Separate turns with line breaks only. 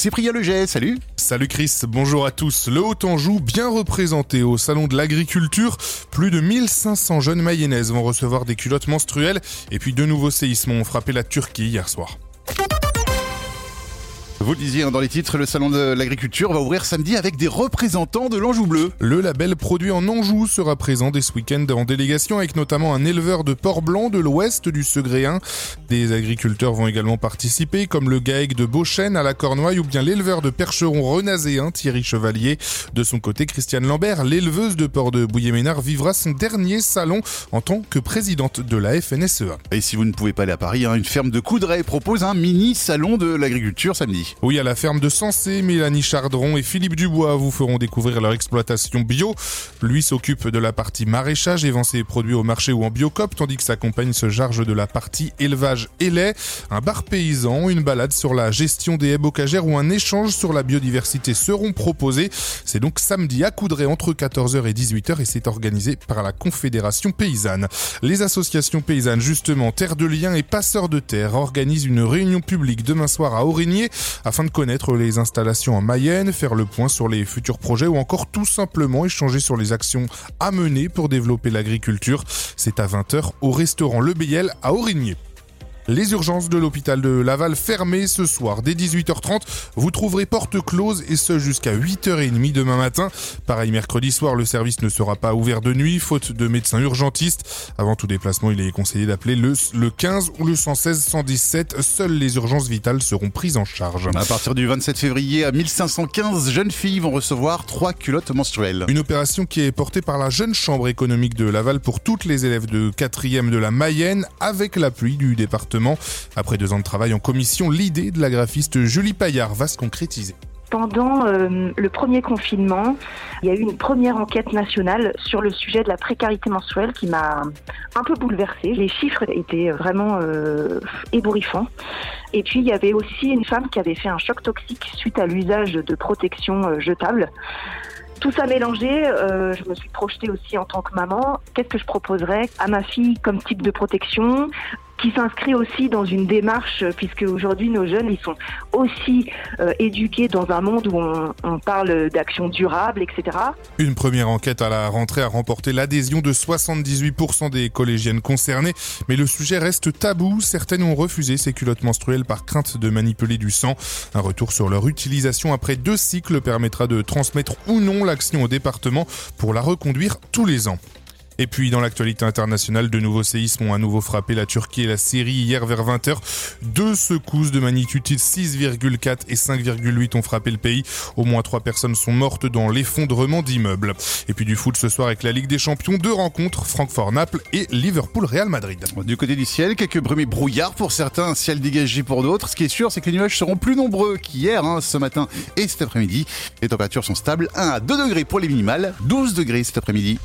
Cyprien Leget, salut
Salut Chris, bonjour à tous. Le Haut-Anjou, bien représenté au Salon de l'Agriculture. Plus de 1500 jeunes mayonnaises vont recevoir des culottes menstruelles. Et puis deux nouveaux séismes ont frappé la Turquie hier soir.
Vous le disiez hein, dans les titres, le salon de l'agriculture va ouvrir samedi avec des représentants de l'Anjou bleu.
Le label produit en Anjou sera présent dès ce week-end en délégation avec notamment un éleveur de porc blanc de l'ouest du Segréen. Des agriculteurs vont également participer comme le GAEC de Beauchêne à la Cornouaille ou bien l'éleveur de percheron renazéen Thierry Chevalier. De son côté, Christiane Lambert, l'éleveuse de porc de Bouillet-Ménard, vivra son dernier salon en tant que présidente de la FNSEA.
Et si vous ne pouvez pas aller à Paris, hein, une ferme de Coudray propose un mini salon de l'agriculture samedi.
Oui, à la ferme de Sensé, Mélanie Chardron et Philippe Dubois vous feront découvrir leur exploitation bio. Lui s'occupe de la partie maraîchage et vend ses produits au marché ou en biocop, tandis que sa compagne se charge de la partie élevage et lait. Un bar paysan, une balade sur la gestion des haies bocagères ou un échange sur la biodiversité seront proposés. C'est donc samedi à Coudray entre 14h et 18h et c'est organisé par la Confédération paysanne. Les associations paysannes, justement, Terre de Liens et Passeurs de Terre, organisent une réunion publique demain soir à Aurigné afin de connaître les installations en Mayenne, faire le point sur les futurs projets ou encore tout simplement échanger sur les actions à mener pour développer l'agriculture. C'est à 20h au restaurant Le Biel à Aurigné. Les urgences de l'hôpital de Laval fermées ce soir dès 18h30. Vous trouverez porte close et ce jusqu'à 8h30 demain matin. Pareil, mercredi soir, le service ne sera pas ouvert de nuit, faute de médecins urgentistes. Avant tout déplacement, il est conseillé d'appeler le, le 15 ou le 116 117. Seules les urgences vitales seront prises en charge.
À partir du 27 février, à 1515 jeunes filles vont recevoir trois culottes menstruelles.
Une opération qui est portée par la jeune chambre économique de Laval pour toutes les élèves de 4e de la Mayenne avec l'appui du département après deux ans de travail en commission, l'idée de la graphiste Julie Paillard va se concrétiser.
Pendant euh, le premier confinement, il y a eu une première enquête nationale sur le sujet de la précarité menstruelle qui m'a un peu bouleversée. Les chiffres étaient vraiment euh, ébouriffants. Et puis il y avait aussi une femme qui avait fait un choc toxique suite à l'usage de protections euh, jetables. Tout ça mélangé, euh, je me suis projetée aussi en tant que maman. Qu'est-ce que je proposerais à ma fille comme type de protection? Qui s'inscrit aussi dans une démarche, puisque aujourd'hui nos jeunes, ils sont aussi euh, éduqués dans un monde où on parle d'action durable, etc.
Une première enquête à la rentrée a remporté l'adhésion de 78% des collégiennes concernées, mais le sujet reste tabou. Certaines ont refusé ces culottes menstruelles par crainte de manipuler du sang. Un retour sur leur utilisation après deux cycles permettra de transmettre ou non l'action au département pour la reconduire tous les ans. Et puis dans l'actualité internationale, de nouveaux séismes ont à nouveau frappé la Turquie et la Syrie hier vers 20h. Deux secousses de magnitude 6,4 et 5,8 ont frappé le pays. Au moins trois personnes sont mortes dans l'effondrement d'immeubles. Et puis du foot ce soir avec la Ligue des Champions, deux rencontres, Francfort-Naples et Liverpool-Real Madrid.
Du côté du ciel, quelques brumes brouillards pour certains, ciel dégagé pour d'autres. Ce qui est sûr, c'est que les nuages seront plus nombreux qu'hier, hein, ce matin et cet après-midi. Les températures sont stables, 1 à 2 degrés pour les minimales, 12 degrés cet après-midi.